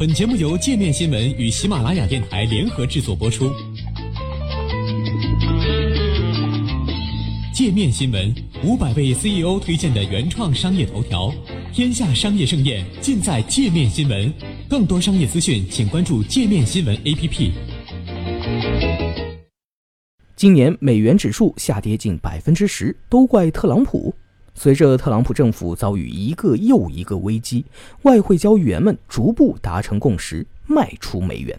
本节目由界面新闻与喜马拉雅电台联合制作播出。界面新闻五百位 CEO 推荐的原创商业头条，天下商业盛宴尽在界面新闻。更多商业资讯，请关注界面新闻 APP。今年美元指数下跌近百分之十，都怪特朗普。随着特朗普政府遭遇一个又一个危机，外汇交易员们逐步达成共识，卖出美元。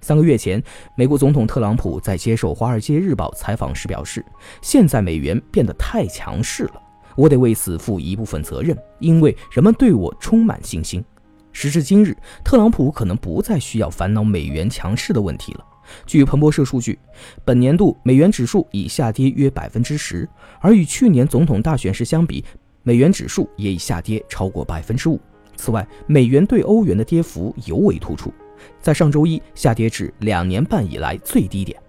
三个月前，美国总统特朗普在接受《华尔街日报》采访时表示：“现在美元变得太强势了，我得为此负一部分责任，因为人们对我充满信心。”时至今日，特朗普可能不再需要烦恼美元强势的问题了。据彭博社数据，本年度美元指数已下跌约百分之十，而与去年总统大选时相比，美元指数也已下跌超过百分之五。此外，美元对欧元的跌幅尤为突出，在上周一下跌至两年半以来最低点。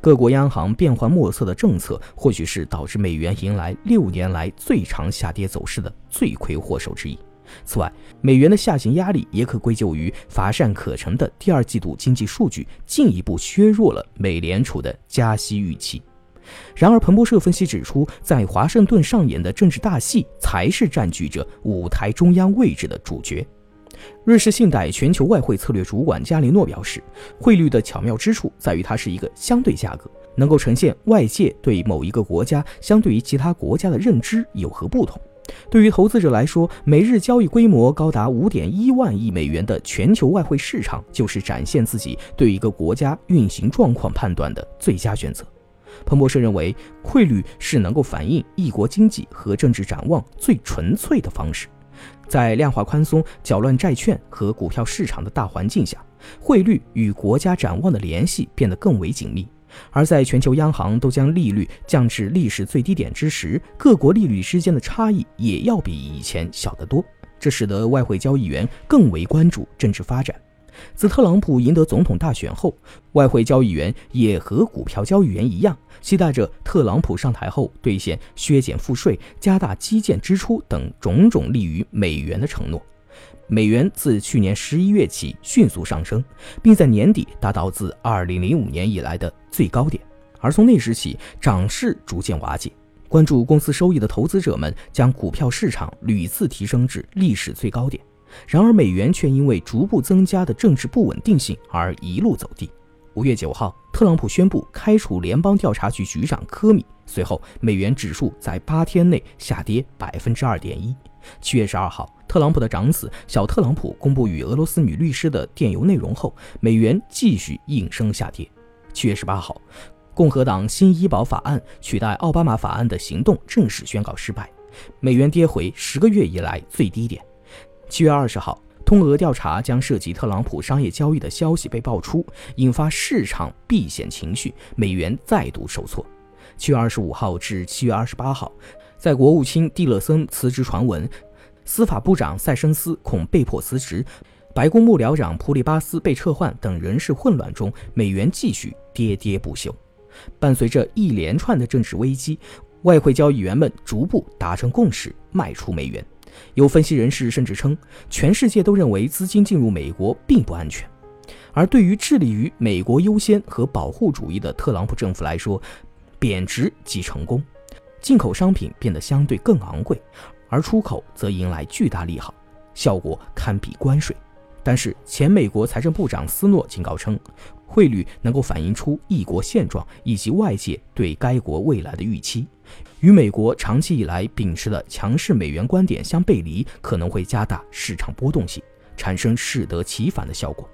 各国央行变幻莫测的政策，或许是导致美元迎来六年来最长下跌走势的罪魁祸首之一。此外，美元的下行压力也可归咎于乏善可陈的第二季度经济数据，进一步削弱了美联储的加息预期。然而，彭博社分析指出，在华盛顿上演的政治大戏才是占据着舞台中央位置的主角。瑞士信贷全球外汇策略主管加里诺表示，汇率的巧妙之处在于它是一个相对价格，能够呈现外界对某一个国家相对于其他国家的认知有何不同。对于投资者来说，每日交易规模高达五点一万亿美元的全球外汇市场，就是展现自己对一个国家运行状况判断的最佳选择。彭博社认为，汇率是能够反映一国经济和政治展望最纯粹的方式。在量化宽松、搅乱债券和股票市场的大环境下，汇率与国家展望的联系变得更为紧密。而在全球央行都将利率降至历史最低点之时，各国利率之间的差异也要比以前小得多。这使得外汇交易员更为关注政治发展。自特朗普赢得总统大选后，外汇交易员也和股票交易员一样，期待着特朗普上台后兑现削减赋税、加大基建支出等种种利于美元的承诺。美元自去年十一月起迅速上升，并在年底达到自二零零五年以来的最高点，而从那时起涨势逐渐瓦解。关注公司收益的投资者们将股票市场屡次提升至历史最高点，然而美元却因为逐步增加的政治不稳定性而一路走低。五月九号，特朗普宣布开除联邦调查局局长科米，随后美元指数在八天内下跌百分之二点一。七月十二号，特朗普的长子小特朗普公布与俄罗斯女律师的电邮内容后，美元继续应声下跌。七月十八号，共和党新医保法案取代奥巴马法案的行动正式宣告失败，美元跌回十个月以来最低点。七月二十号，通俄调查将涉及特朗普商业交易的消息被爆出，引发市场避险情绪，美元再度受挫。七月二十五号至七月二十八号。在国务卿蒂勒森辞职传闻，司法部长塞申斯恐被迫辞职，白宫幕僚长普里巴斯被撤换等人事混乱中，美元继续跌跌不休。伴随着一连串的政治危机，外汇交易员们逐步达成共识，卖出美元。有分析人士甚至称，全世界都认为资金进入美国并不安全。而对于致力于美国优先和保护主义的特朗普政府来说，贬值即成功。进口商品变得相对更昂贵，而出口则迎来巨大利好，效果堪比关税。但是，前美国财政部长斯诺警告称，汇率能够反映出一国现状以及外界对该国未来的预期，与美国长期以来秉持的强势美元观点相背离，可能会加大市场波动性，产生适得其反的效果。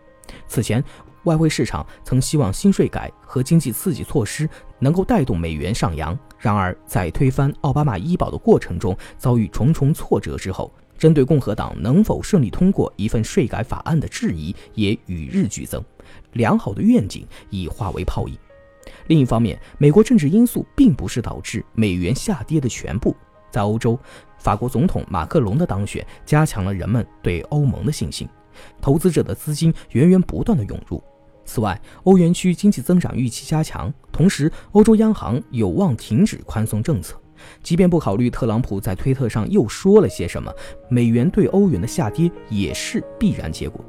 此前，外汇市场曾希望新税改和经济刺激措施能够带动美元上扬，然而在推翻奥巴马医保的过程中遭遇重重挫折之后，针对共和党能否顺利通过一份税改法案的质疑也与日俱增，良好的愿景已化为泡影。另一方面，美国政治因素并不是导致美元下跌的全部。在欧洲，法国总统马克龙的当选加强了人们对欧盟的信心，投资者的资金源源不断的涌入。此外，欧元区经济增长预期加强，同时欧洲央行有望停止宽松政策。即便不考虑特朗普在推特上又说了些什么，美元对欧元的下跌也是必然结果。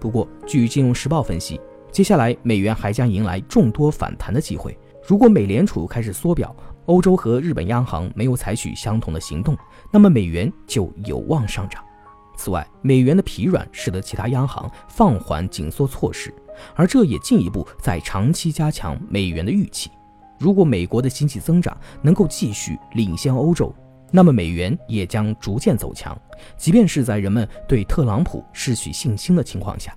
不过，据《金融时报》分析，接下来美元还将迎来众多反弹的机会。如果美联储开始缩表，欧洲和日本央行没有采取相同的行动，那么美元就有望上涨。此外，美元的疲软使得其他央行放缓紧缩措施，而这也进一步在长期加强美元的预期。如果美国的经济增长能够继续领先欧洲，那么美元也将逐渐走强，即便是在人们对特朗普失去信心的情况下。